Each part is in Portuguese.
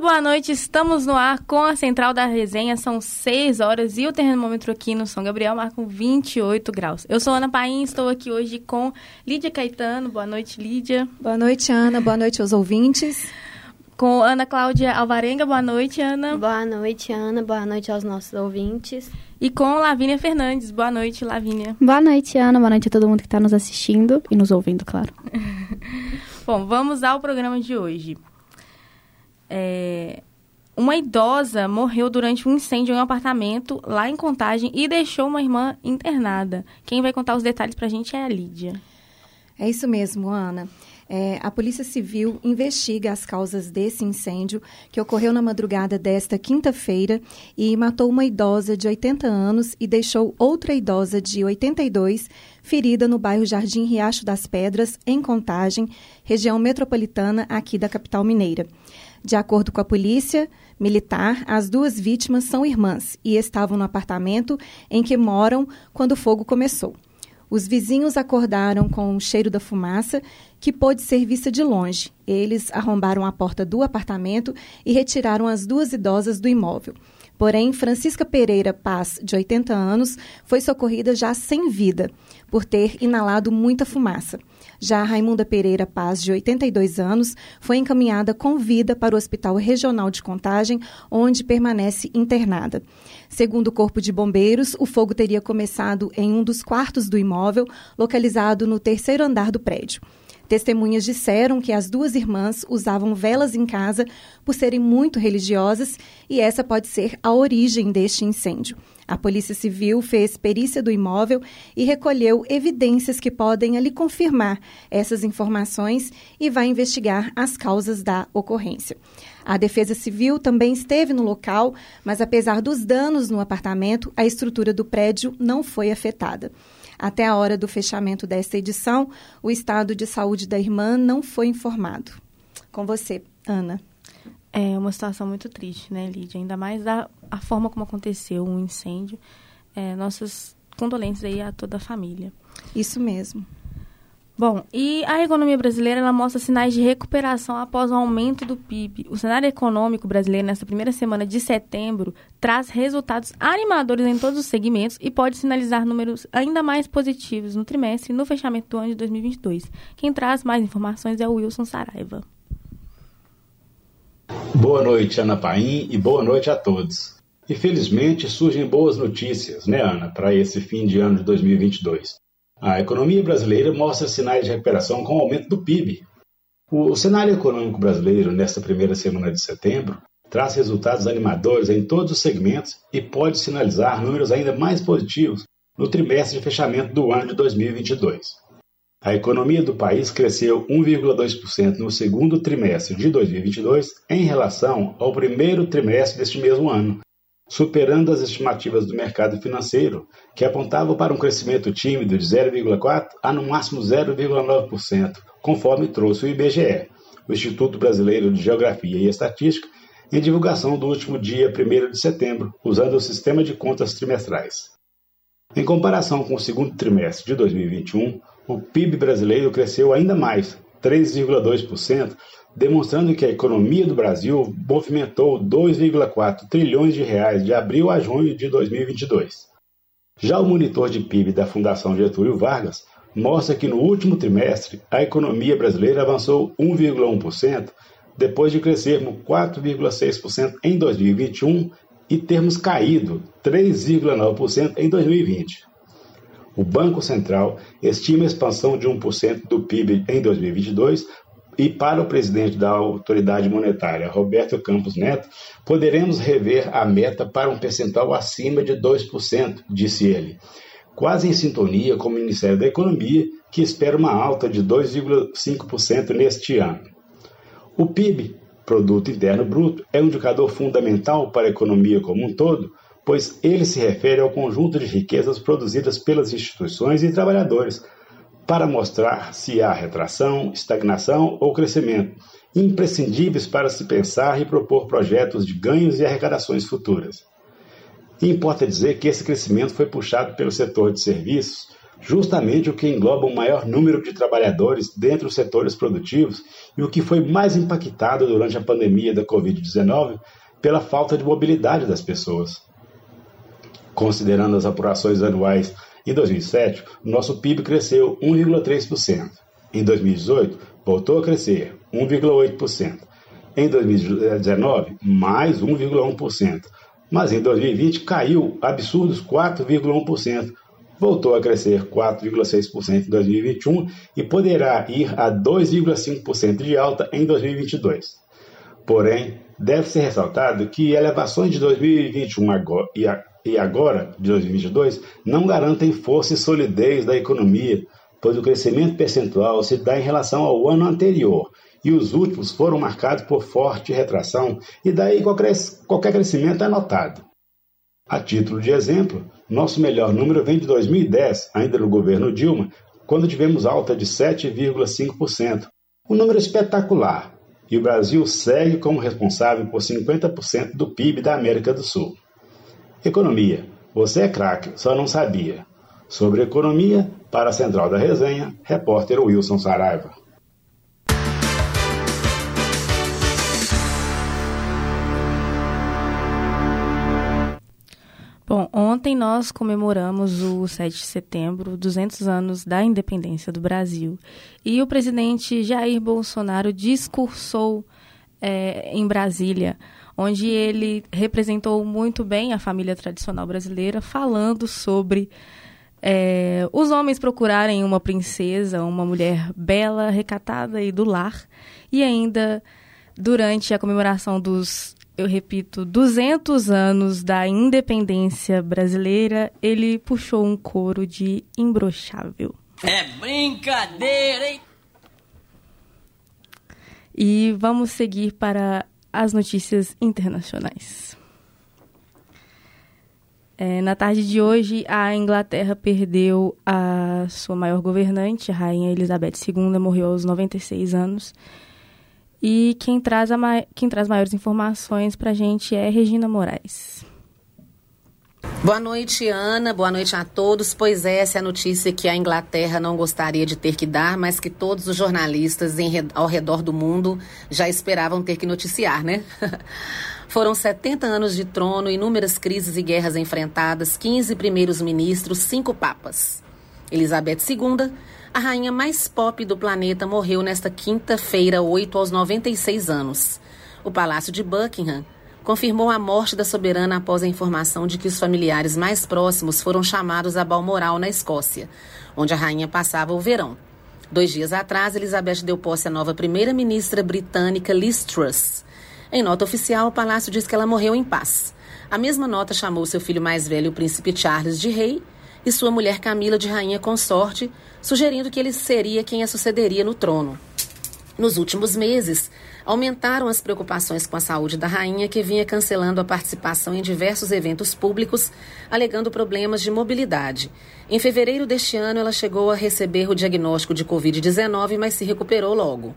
Muito boa noite, estamos no ar com a Central da Resenha, são 6 horas e o termômetro aqui no São Gabriel marca 28 graus. Eu sou Ana Paim, estou aqui hoje com Lídia Caetano, boa noite Lídia. Boa noite Ana, boa noite aos ouvintes. Com Ana Cláudia Alvarenga, boa noite Ana. Boa noite Ana, boa noite aos nossos ouvintes. E com Lavínia Fernandes, boa noite Lavínia. Boa noite Ana, boa noite a todo mundo que está nos assistindo e nos ouvindo, claro. Bom, vamos ao programa de hoje. É, uma idosa morreu durante um incêndio em um apartamento lá em Contagem e deixou uma irmã internada. Quem vai contar os detalhes para a gente é a Lídia. É isso mesmo, Ana. É, a Polícia Civil investiga as causas desse incêndio que ocorreu na madrugada desta quinta-feira e matou uma idosa de 80 anos e deixou outra idosa de 82 ferida no bairro Jardim Riacho das Pedras, em Contagem, região metropolitana aqui da capital mineira. De acordo com a polícia militar, as duas vítimas são irmãs e estavam no apartamento em que moram quando o fogo começou. Os vizinhos acordaram com o cheiro da fumaça, que pôde ser vista de longe. Eles arrombaram a porta do apartamento e retiraram as duas idosas do imóvel. Porém, Francisca Pereira Paz, de 80 anos, foi socorrida já sem vida, por ter inalado muita fumaça. Já Raimunda Pereira Paz, de 82 anos, foi encaminhada com vida para o Hospital Regional de Contagem, onde permanece internada. Segundo o Corpo de Bombeiros, o fogo teria começado em um dos quartos do imóvel, localizado no terceiro andar do prédio. Testemunhas disseram que as duas irmãs usavam velas em casa por serem muito religiosas e essa pode ser a origem deste incêndio. A Polícia Civil fez perícia do imóvel e recolheu evidências que podem ali confirmar essas informações e vai investigar as causas da ocorrência. A Defesa Civil também esteve no local, mas apesar dos danos no apartamento, a estrutura do prédio não foi afetada. Até a hora do fechamento desta edição, o estado de saúde da irmã não foi informado. Com você, Ana. É uma situação muito triste, né, Lídia? Ainda mais da a forma como aconteceu o um incêndio. É, nossas condolências aí a toda a família. Isso mesmo. Bom, e a economia brasileira ela mostra sinais de recuperação após o aumento do PIB. O cenário econômico brasileiro nesta primeira semana de setembro traz resultados animadores em todos os segmentos e pode sinalizar números ainda mais positivos no trimestre e no fechamento do ano de 2022. Quem traz mais informações é o Wilson Saraiva. Boa noite, Ana Paim, e boa noite a todos. Infelizmente, surgem boas notícias, né, Ana, para esse fim de ano de 2022. A economia brasileira mostra sinais de recuperação com o aumento do PIB. O cenário econômico brasileiro nesta primeira semana de setembro traz resultados animadores em todos os segmentos e pode sinalizar números ainda mais positivos no trimestre de fechamento do ano de 2022. A economia do país cresceu 1,2% no segundo trimestre de 2022 em relação ao primeiro trimestre deste mesmo ano, superando as estimativas do mercado financeiro, que apontavam para um crescimento tímido de 0,4% a no máximo 0,9%, conforme trouxe o IBGE, o Instituto Brasileiro de Geografia e Estatística, em divulgação do último dia 1 de setembro, usando o sistema de contas trimestrais. Em comparação com o segundo trimestre de 2021, o PIB brasileiro cresceu ainda mais, 3,2%, demonstrando que a economia do Brasil movimentou 2,4 trilhões de reais de abril a junho de 2022. Já o monitor de PIB da Fundação Getúlio Vargas mostra que no último trimestre a economia brasileira avançou 1,1%, depois de crescermos 4,6% em 2021 e termos caído 3,9% em 2020. O Banco Central estima a expansão de 1% do PIB em 2022 e para o presidente da autoridade monetária, Roberto Campos Neto, poderemos rever a meta para um percentual acima de 2%, disse ele, quase em sintonia com o Ministério da Economia, que espera uma alta de 2,5% neste ano. O PIB, Produto Interno Bruto, é um indicador fundamental para a economia como um todo, pois ele se refere ao conjunto de riquezas produzidas pelas instituições e trabalhadores para mostrar se há retração, estagnação ou crescimento, imprescindíveis para se pensar e propor projetos de ganhos e arrecadações futuras. E importa dizer que esse crescimento foi puxado pelo setor de serviços, justamente o que engloba o maior número de trabalhadores dentro dos setores produtivos e o que foi mais impactado durante a pandemia da Covid-19 pela falta de mobilidade das pessoas. Considerando as apurações anuais em 2007, o nosso PIB cresceu 1,3%. Em 2018, voltou a crescer 1,8%. Em 2019, mais 1,1%. Mas em 2020 caiu absurdos 4,1%. Voltou a crescer 4,6% em 2021 e poderá ir a 2,5% de alta em 2022. Porém, deve ser ressaltado que elevações de 2021 agora, e agora, de 2022, não garantem força e solidez da economia, pois o crescimento percentual se dá em relação ao ano anterior e os últimos foram marcados por forte retração, e daí qualquer, crescimento é notado. A título de exemplo, nosso melhor número vem de 2010, ainda no governo Dilma, quando tivemos alta de 7,5%, um número espetacular, e o Brasil segue como responsável por 50% do PIB da América do Sul. Economia. Você é craque, só não sabia. Sobre economia, para a Central da Resenha, repórter Wilson Saraiva. Bom, ontem nós comemoramos o 7 de setembro, 200 anos da independência do Brasil. E o presidente Jair Bolsonaro discursou é, em Brasília onde ele representou muito bem a família tradicional brasileira, falando sobre é, os homens procurarem uma princesa, uma mulher bela, recatada e do lar, e ainda durante a comemoração dos, eu repito, 200 anos da independência brasileira, ele puxou um coro de imbrochável. É brincadeira, hein? E vamos seguir para as notícias internacionais. É, na tarde de hoje, a Inglaterra perdeu a sua maior governante, a Rainha Elizabeth II, morreu aos 96 anos. E quem traz, quem traz maiores informações para a gente é Regina Moraes. Boa noite, Ana. Boa noite a todos. Pois é, essa é a notícia que a Inglaterra não gostaria de ter que dar, mas que todos os jornalistas em, ao redor do mundo já esperavam ter que noticiar, né? Foram 70 anos de trono, inúmeras crises e guerras enfrentadas, 15 primeiros ministros, cinco papas. Elizabeth II, a rainha mais pop do planeta, morreu nesta quinta-feira, 8 aos 96 anos. O Palácio de Buckingham confirmou a morte da soberana após a informação de que os familiares mais próximos foram chamados a Balmoral, na Escócia, onde a rainha passava o verão. Dois dias atrás, Elizabeth deu posse à nova primeira-ministra britânica Liz Truss. Em nota oficial, o palácio diz que ela morreu em paz. A mesma nota chamou seu filho mais velho, o príncipe Charles, de rei, e sua mulher Camila de rainha consorte, sugerindo que ele seria quem a sucederia no trono. Nos últimos meses, aumentaram as preocupações com a saúde da rainha, que vinha cancelando a participação em diversos eventos públicos, alegando problemas de mobilidade. Em fevereiro deste ano, ela chegou a receber o diagnóstico de Covid-19, mas se recuperou logo.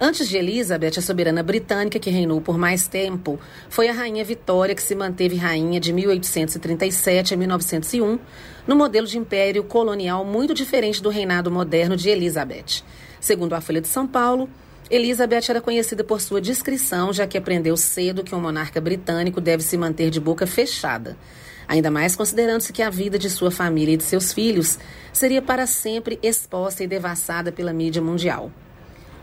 Antes de Elizabeth, a soberana britânica, que reinou por mais tempo, foi a rainha Vitória, que se manteve rainha de 1837 a 1901, no modelo de império colonial muito diferente do reinado moderno de Elizabeth. Segundo a Folha de São Paulo, Elizabeth era conhecida por sua discrição, já que aprendeu cedo que um monarca britânico deve se manter de boca fechada. Ainda mais considerando-se que a vida de sua família e de seus filhos seria para sempre exposta e devassada pela mídia mundial.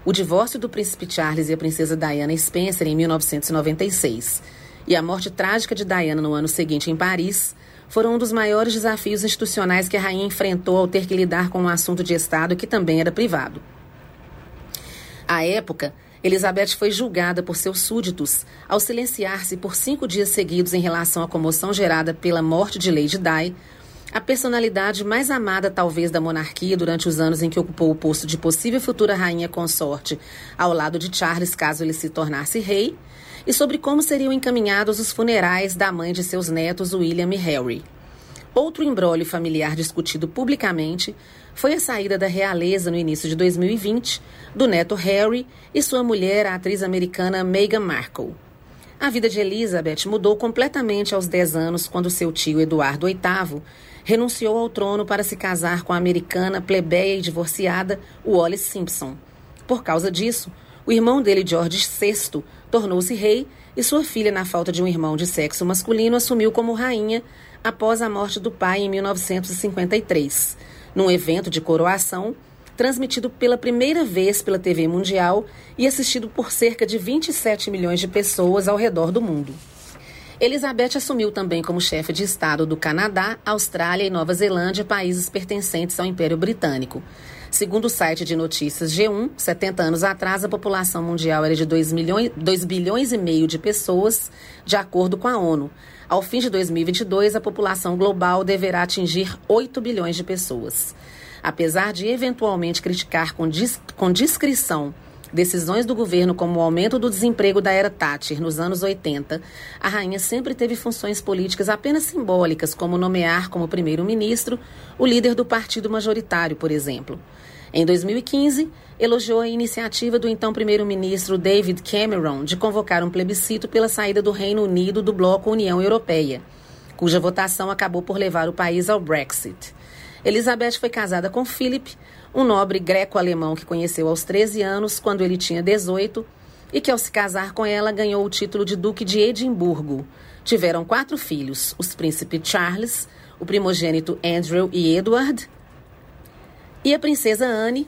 O divórcio do príncipe Charles e a princesa Diana Spencer em 1996 e a morte trágica de Diana no ano seguinte em Paris foram um dos maiores desafios institucionais que a rainha enfrentou ao ter que lidar com um assunto de Estado que também era privado. À época, Elizabeth foi julgada por seus súditos ao silenciar-se por cinco dias seguidos em relação à comoção gerada pela morte de Lady Di, a personalidade mais amada talvez da monarquia durante os anos em que ocupou o posto de possível futura rainha consorte ao lado de Charles caso ele se tornasse rei, e sobre como seriam encaminhados os funerais da mãe de seus netos, William e Harry. Outro embrólio familiar discutido publicamente foi a saída da realeza no início de 2020 do neto Harry e sua mulher, a atriz americana Meghan Markle. A vida de Elizabeth mudou completamente aos 10 anos quando seu tio Eduardo VIII renunciou ao trono para se casar com a americana plebeia e divorciada Wallis Simpson. Por causa disso, o irmão dele, George VI, tornou-se rei e sua filha, na falta de um irmão de sexo masculino, assumiu como rainha após a morte do pai em 1953, num evento de coroação transmitido pela primeira vez pela TV Mundial e assistido por cerca de 27 milhões de pessoas ao redor do mundo. Elizabeth assumiu também como chefe de Estado do Canadá, Austrália e Nova Zelândia, países pertencentes ao Império Britânico. Segundo o site de notícias G1, 70 anos atrás a população mundial era de 2, milhões, 2 bilhões e meio de pessoas, de acordo com a ONU. Ao fim de 2022, a população global deverá atingir 8 bilhões de pessoas. Apesar de eventualmente criticar com, dis com discrição decisões do governo como o aumento do desemprego da era Thatcher nos anos 80, a rainha sempre teve funções políticas apenas simbólicas, como nomear como primeiro-ministro o líder do partido majoritário, por exemplo. Em 2015, elogiou a iniciativa do então primeiro-ministro David Cameron de convocar um plebiscito pela saída do Reino Unido do bloco União Europeia, cuja votação acabou por levar o país ao Brexit. Elizabeth foi casada com Philip, um nobre greco-alemão que conheceu aos 13 anos, quando ele tinha 18, e que, ao se casar com ela, ganhou o título de Duque de Edimburgo. Tiveram quatro filhos: os príncipes Charles, o primogênito Andrew e Edward, e a princesa Anne.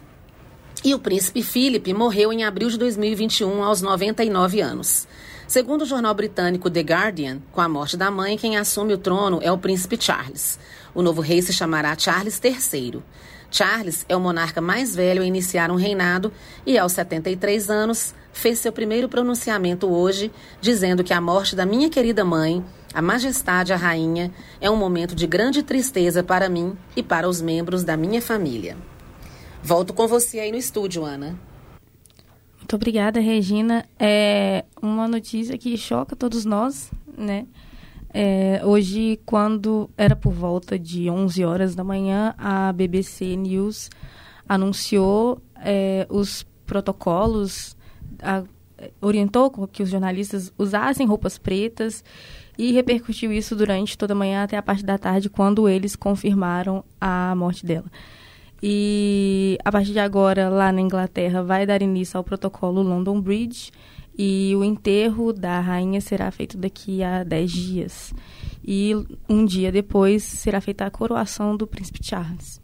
E o príncipe Philip morreu em abril de 2021, aos 99 anos. Segundo o jornal britânico The Guardian, com a morte da mãe, quem assume o trono é o príncipe Charles. O novo rei se chamará Charles III. Charles é o monarca mais velho a iniciar um reinado e, aos 73 anos, fez seu primeiro pronunciamento hoje, dizendo que a morte da minha querida mãe, a Majestade a Rainha, é um momento de grande tristeza para mim e para os membros da minha família. Volto com você aí no estúdio, Ana. Muito obrigada, Regina. É uma notícia que choca todos nós, né? É, hoje, quando era por volta de 11 horas da manhã, a BBC News anunciou é, os protocolos, a, orientou que os jornalistas usassem roupas pretas e repercutiu isso durante toda a manhã até a parte da tarde, quando eles confirmaram a morte dela. E a partir de agora, lá na Inglaterra, vai dar início ao protocolo London Bridge, e o enterro da rainha será feito daqui a 10 dias. E um dia depois será feita a coroação do príncipe Charles.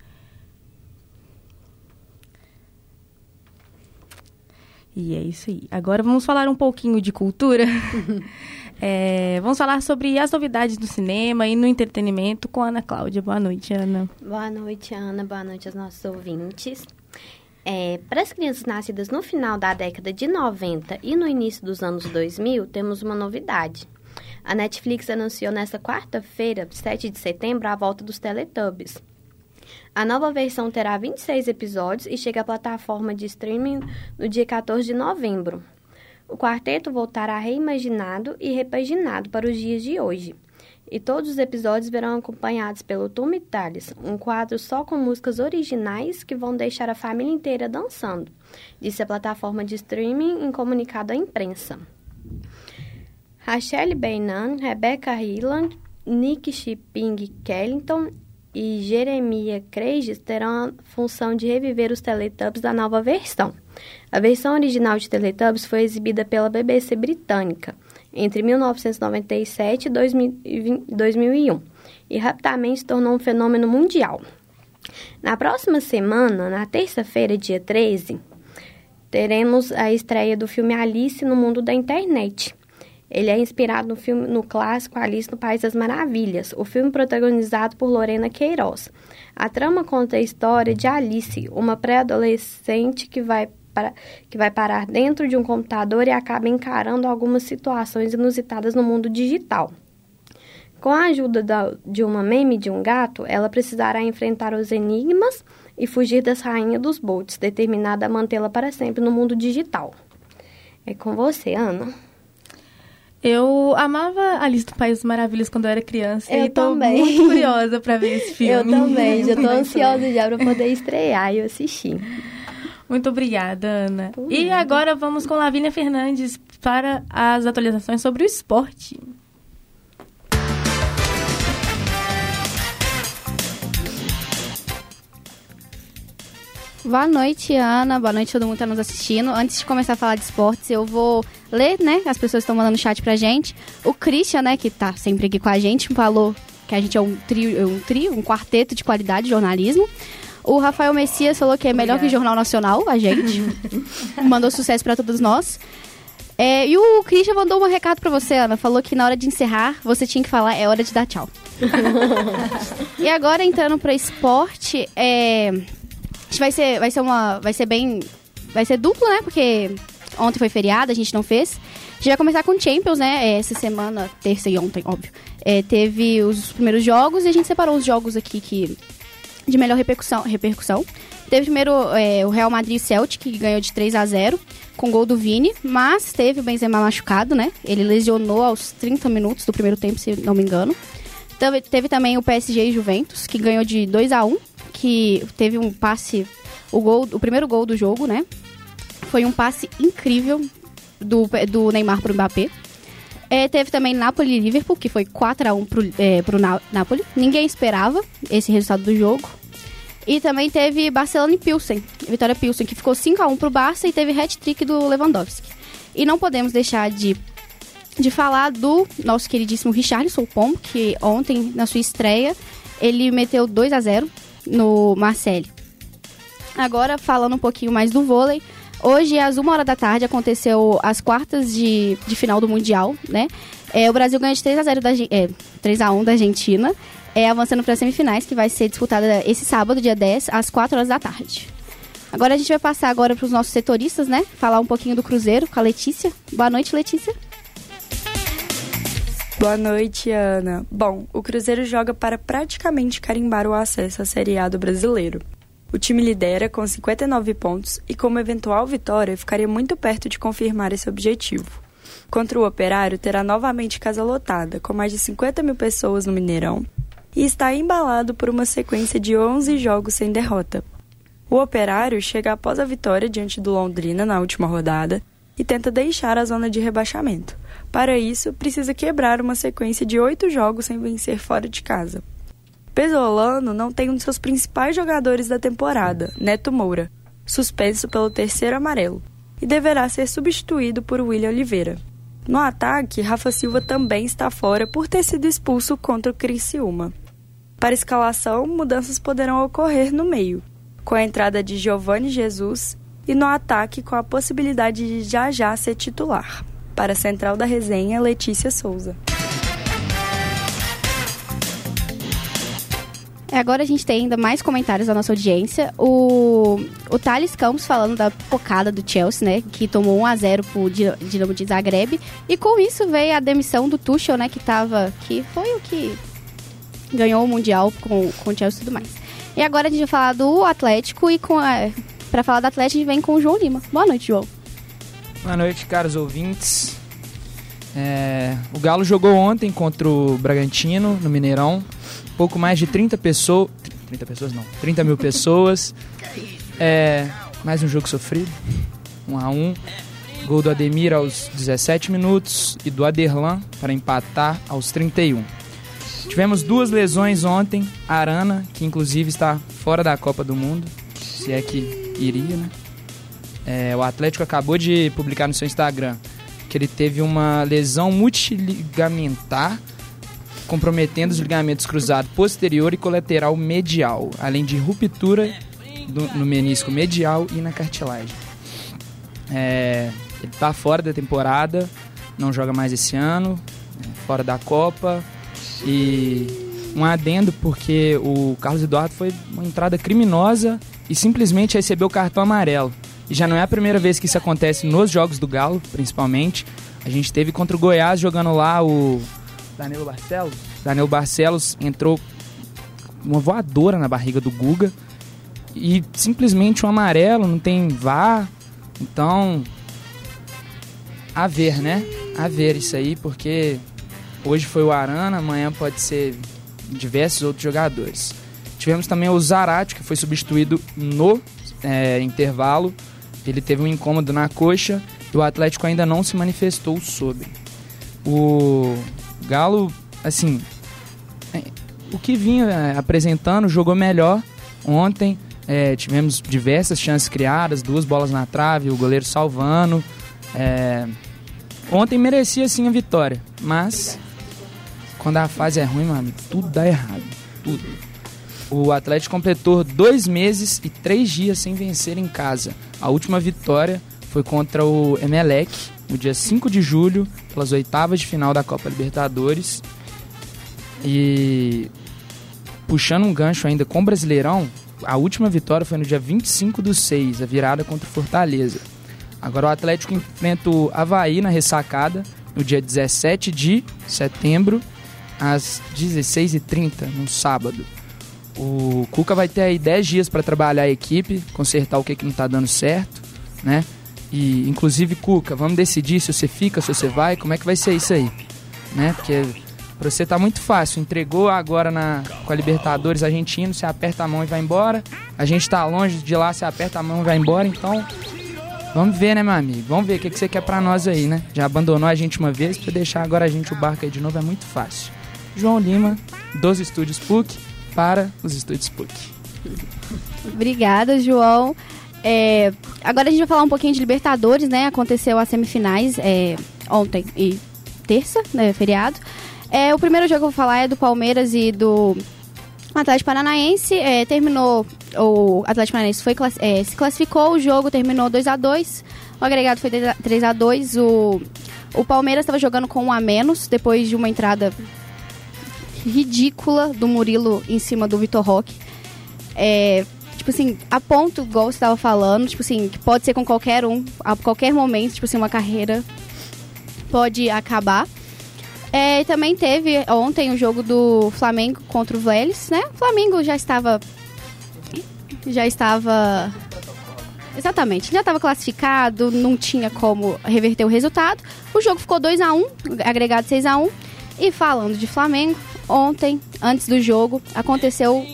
E é isso aí. Agora vamos falar um pouquinho de cultura. é, vamos falar sobre as novidades do cinema e no entretenimento com a Ana Cláudia. Boa noite, Ana. Boa noite, Ana. Boa noite aos nossos ouvintes. É, para as crianças nascidas no final da década de 90 e no início dos anos 2000, temos uma novidade. A Netflix anunciou nesta quarta-feira, 7 de setembro, a volta dos Teletubbies. A nova versão terá 26 episódios e chega à plataforma de streaming no dia 14 de novembro. O quarteto voltará reimaginado e repaginado para os dias de hoje e todos os episódios verão acompanhados pelo Tom Tales, um quadro só com músicas originais que vão deixar a família inteira dançando, disse a plataforma de streaming em comunicado à imprensa. Rachel Bainan, Rebecca Hilland, Nick Shipping Kellington e Jeremiah Craig terão a função de reviver os Teletubbies da nova versão. A versão original de Teletubbies foi exibida pela BBC britânica entre 1997 e 2001 e rapidamente se tornou um fenômeno mundial. Na próxima semana, na terça-feira, dia 13, teremos a estreia do filme Alice no Mundo da Internet. Ele é inspirado no filme no clássico Alice no País das Maravilhas, o filme protagonizado por Lorena Queiroz. A trama conta a história de Alice, uma pré-adolescente que vai para, que vai parar dentro de um computador e acaba encarando algumas situações inusitadas no mundo digital. Com a ajuda da, de uma meme de um gato, ela precisará enfrentar os enigmas e fugir das rainhas dos bots, determinada a mantê-la para sempre no mundo digital. É com você, Ana. Eu amava Alice do País das Maravilhas quando eu era criança eu e tô também. muito curiosa para ver esse filme. Eu também, já tô ansiosa já para poder estrear e assistir. Muito obrigada, Ana. Por e nada. agora vamos com Lavínia Fernandes para as atualizações sobre o esporte. Boa noite, Ana. Boa noite todo mundo que está nos assistindo. Antes de começar a falar de esportes, eu vou ler, né? As pessoas estão mandando chat pra gente. O Christian, né, que tá sempre aqui com a gente, falou que a gente é um trio, um trio, um quarteto de qualidade de jornalismo. O Rafael Messias falou que é melhor Obrigada. que o Jornal Nacional, a gente. Mandou sucesso para todos nós. É, e o Christian mandou um recado para você, Ana. Falou que na hora de encerrar, você tinha que falar, é hora de dar tchau. e agora, entrando para esporte, é, vai ser, vai ser uma, vai ser bem, vai ser duplo, né? Porque ontem foi feriado, a gente não fez. A gente vai começar com Champions, né? É, essa semana, terça e ontem, óbvio. É, teve os primeiros jogos e a gente separou os jogos aqui que de melhor repercussão. repercussão. Teve primeiro é, o Real Madrid Celtic, que ganhou de 3 a 0 com gol do Vini, mas teve o Benzema machucado, né? Ele lesionou aos 30 minutos do primeiro tempo, se não me engano. Teve, teve também o PSG e Juventus, que ganhou de 2 a 1 que teve um passe, o, gol, o primeiro gol do jogo, né? Foi um passe incrível do, do Neymar pro Mbappé. É, teve também Napoli e Liverpool, que foi 4 a 1 pro, é, pro Napoli. Ninguém esperava esse resultado do jogo. E também teve Barcelona e Pilsen, Vitória Pilsen, que ficou 5 a 1 pro Barça e teve hat-trick do Lewandowski. E não podemos deixar de, de falar do nosso queridíssimo Richarlison Pombo, que ontem, na sua estreia, ele meteu 2 a 0 no Marseille. Agora, falando um pouquinho mais do vôlei, hoje às 1 hora da tarde aconteceu as quartas de, de final do Mundial, né? É, o Brasil ganha de 3 a 0 da, é, 3 a 1 da Argentina é, avançando para as semifinais, que vai ser disputada esse sábado, dia 10, às 4 horas da tarde. Agora a gente vai passar agora para os nossos setoristas, né? Falar um pouquinho do Cruzeiro com a Letícia. Boa noite, Letícia. Boa noite, Ana. Bom, o Cruzeiro joga para praticamente carimbar o acesso à Série A do brasileiro. O time lidera com 59 pontos e, com uma eventual vitória, ficaria muito perto de confirmar esse objetivo. Contra o Operário, terá novamente casa lotada, com mais de 50 mil pessoas no Mineirão, e está embalado por uma sequência de 11 jogos sem derrota. O Operário chega após a vitória diante do Londrina na última rodada e tenta deixar a zona de rebaixamento. Para isso, precisa quebrar uma sequência de oito jogos sem vencer fora de casa. Pesolano não tem um de seus principais jogadores da temporada, Neto Moura, suspenso pelo terceiro amarelo, e deverá ser substituído por William Oliveira. No ataque, Rafa Silva também está fora por ter sido expulso contra o Criciúma. Para escalação, mudanças poderão ocorrer no meio, com a entrada de Giovanni Jesus e no ataque com a possibilidade de já já ser titular. Para a central da resenha, Letícia Souza. É, agora a gente tem ainda mais comentários da nossa audiência. O, o Thales Campos falando da pocada do Chelsea, né? Que tomou 1x0 pro Dinamo de Zagreb. E com isso veio a demissão do Tuchel, né? Que tava... Que foi o que ganhou o Mundial com, com o Chelsea e tudo mais. E agora a gente vai falar do Atlético e com a... Pra falar do Atlético, a gente vem com o João Lima. Boa noite, João. Boa noite, caros ouvintes. É, o Galo jogou ontem contra o Bragantino, no Mineirão pouco mais de 30 pessoas. 30 pessoas não, 30 mil pessoas. É, mais um jogo sofrido. 1 um a 1 um. Gol do Ademir aos 17 minutos e do Aderlan para empatar aos 31. Tivemos duas lesões ontem. Arana, que inclusive está fora da Copa do Mundo, se é que iria, né? É, o Atlético acabou de publicar no seu Instagram que ele teve uma lesão multiligamentar comprometendo os ligamentos cruzado posterior e colateral medial, além de ruptura do, no menisco medial e na cartilagem. É, ele está fora da temporada, não joga mais esse ano, é, fora da Copa e um adendo porque o Carlos Eduardo foi uma entrada criminosa e simplesmente recebeu o cartão amarelo. E já não é a primeira vez que isso acontece nos jogos do Galo, principalmente. A gente teve contra o Goiás jogando lá o Danilo Barcelos. Danilo Barcelos entrou uma voadora na barriga do Guga e simplesmente um amarelo, não tem vá. Então, a ver, né? A ver isso aí, porque hoje foi o Arana, amanhã pode ser diversos outros jogadores. Tivemos também o Zarate, que foi substituído no é, intervalo. Ele teve um incômodo na coxa e o Atlético ainda não se manifestou sobre. O Galo, assim, é, o que vinha é, apresentando, jogou melhor ontem. É, tivemos diversas chances criadas, duas bolas na trave, o goleiro salvando. É, ontem merecia sim a vitória, mas quando a fase é ruim, mano, tudo dá errado. Tudo. O Atlético completou dois meses e três dias sem vencer em casa. A última vitória foi contra o Emelec, no dia 5 de julho, pelas oitavas de final da Copa Libertadores. E puxando um gancho ainda com o Brasileirão, a última vitória foi no dia 25 do 6, a virada contra o Fortaleza. Agora o Atlético enfrenta o Havaí na ressacada no dia 17 de setembro, às 16h30, no sábado. O Cuca vai ter aí 10 dias para trabalhar a equipe, consertar o que, que não está dando certo, né? E, inclusive, Cuca, vamos decidir se você fica, se você vai, como é que vai ser isso aí, né? Porque para você tá muito fácil, entregou agora na, com a Libertadores argentino, você aperta a mão e vai embora. A gente está longe de lá, você aperta a mão e vai embora, então Vamos ver, né, meu amigo? Vamos ver o que, que você quer pra nós aí, né? Já abandonou a gente uma vez, pra deixar agora a gente o barco aí de novo é muito fácil. João Lima, dos Estúdios PUC, para os Estúdios PUC. Obrigada, João. É, agora a gente vai falar um pouquinho de Libertadores, né? Aconteceu as semifinais é, ontem e terça, né? Feriado. É, o primeiro jogo que eu vou falar é do Palmeiras e do Atlético Paranaense. É, terminou, o Atlético Paranaense foi, é, se classificou, o jogo terminou 2 a 2 O agregado foi 3 a 2 O, o Palmeiras estava jogando com um a menos, depois de uma entrada ridícula do Murilo em cima do Vitor Roque. É, tipo assim, a ponto, igual você estava falando, tipo assim, que pode ser com qualquer um, a qualquer momento, tipo assim, uma carreira pode acabar. É, também teve ontem o jogo do Flamengo contra o Vélez, né? O Flamengo já estava. Já estava. Exatamente, já estava classificado, não tinha como reverter o resultado. O jogo ficou 2 a 1 agregado 6 a 1 E falando de Flamengo, ontem, antes do jogo, aconteceu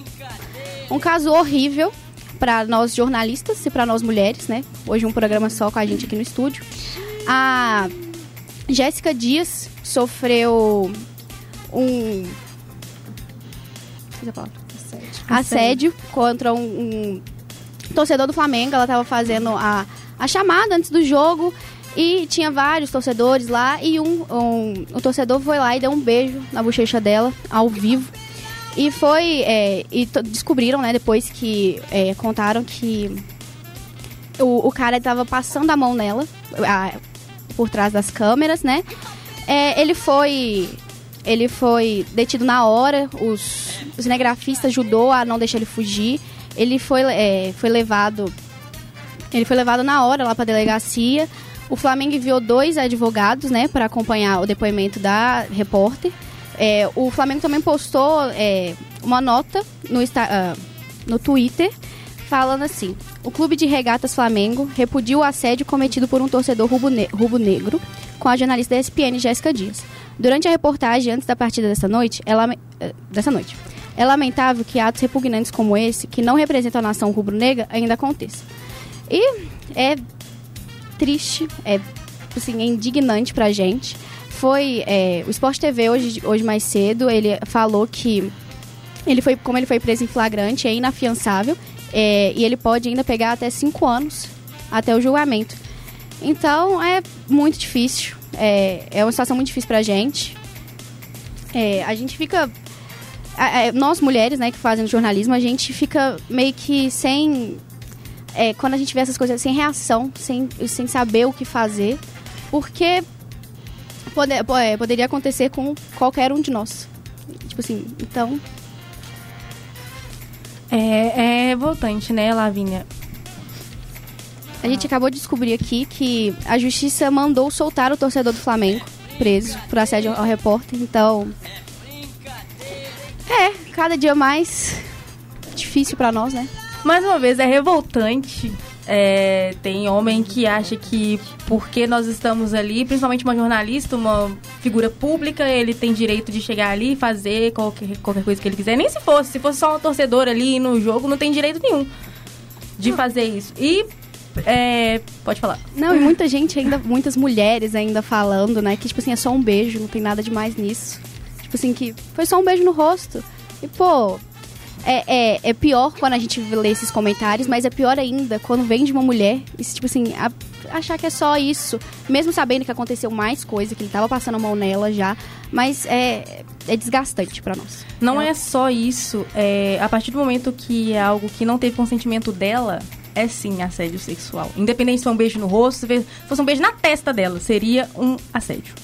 um caso horrível para nós jornalistas e para nós mulheres, né? Hoje um programa só com a gente aqui no estúdio. A Jéssica Dias sofreu um assédio, contra um, um, torcedor do Flamengo. Ela estava fazendo a, a chamada antes do jogo e tinha vários torcedores lá e um, um, um torcedor foi lá e deu um beijo na bochecha dela ao vivo. E foi. É, e descobriram, né, depois que é, contaram que o, o cara estava passando a mão nela, a, por trás das câmeras, né? É, ele foi. Ele foi detido na hora, os, os cinegrafistas ajudou a não deixar ele fugir. Ele foi, é, foi levado. Ele foi levado na hora lá para delegacia. O Flamengo enviou dois advogados, né, para acompanhar o depoimento da repórter. É, o Flamengo também postou é, uma nota no, uh, no Twitter falando assim: o Clube de Regatas Flamengo repudia o assédio cometido por um torcedor rubro-negro com a jornalista da ESPN, Jéssica Dias. Durante a reportagem antes da partida dessa noite, ela, eh, dessa noite, é lamentável que atos repugnantes como esse, que não representam a nação rubro-negra, ainda aconteçam. E é triste, é assim, é indignante pra gente. Foi é, o Sport TV hoje, hoje mais cedo, ele falou que ele foi, como ele foi preso em flagrante, é inafiançável é, e ele pode ainda pegar até cinco anos até o julgamento. Então é muito difícil. É, é uma situação muito difícil pra gente. É, a gente fica. Nós mulheres, né, que fazem jornalismo, a gente fica meio que sem. É, quando a gente vê essas coisas sem reação, sem, sem saber o que fazer, porque pode, é, poderia acontecer com qualquer um de nós. Tipo assim, então. É, é revoltante, né, Lavínia? A gente acabou de descobrir aqui que a justiça mandou soltar o torcedor do Flamengo, preso por assédio ao repórter. Então. É, cada dia mais difícil para nós, né? Mais uma vez, é revoltante. É, tem homem que acha que porque nós estamos ali, principalmente uma jornalista, uma figura pública, ele tem direito de chegar ali e fazer qualquer, qualquer coisa que ele quiser. Nem se fosse, se fosse só um torcedor ali no jogo, não tem direito nenhum de fazer isso. E é, pode falar. Não, e muita gente ainda, muitas mulheres ainda falando, né? Que, tipo assim, é só um beijo, não tem nada demais nisso. Tipo assim, que foi só um beijo no rosto. E, pô, é, é, é pior quando a gente lê esses comentários, mas é pior ainda quando vem de uma mulher, e, tipo assim, a, achar que é só isso, mesmo sabendo que aconteceu mais coisa, que ele tava passando a mão nela já, mas é, é desgastante para nós. Não é, é só isso, é, a partir do momento que é algo que não teve consentimento dela, é sim assédio sexual. Independente se for um beijo no rosto, se fosse um beijo na testa dela, seria um assédio.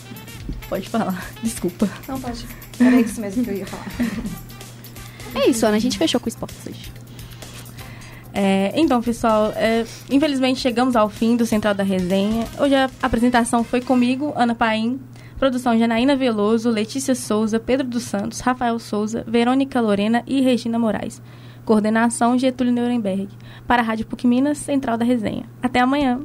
Pode falar, desculpa. Não, pode. Era isso mesmo que eu ia falar. É isso, Ana, a gente fechou com esportes hoje. É, então, pessoal, é, infelizmente chegamos ao fim do Central da Resenha. Hoje a apresentação foi comigo, Ana Paim, produção Janaína Veloso, Letícia Souza, Pedro dos Santos, Rafael Souza, Verônica Lorena e Regina Moraes. Coordenação Getúlio Nuremberg. Para a Rádio PUC Minas, Central da Resenha. Até amanhã!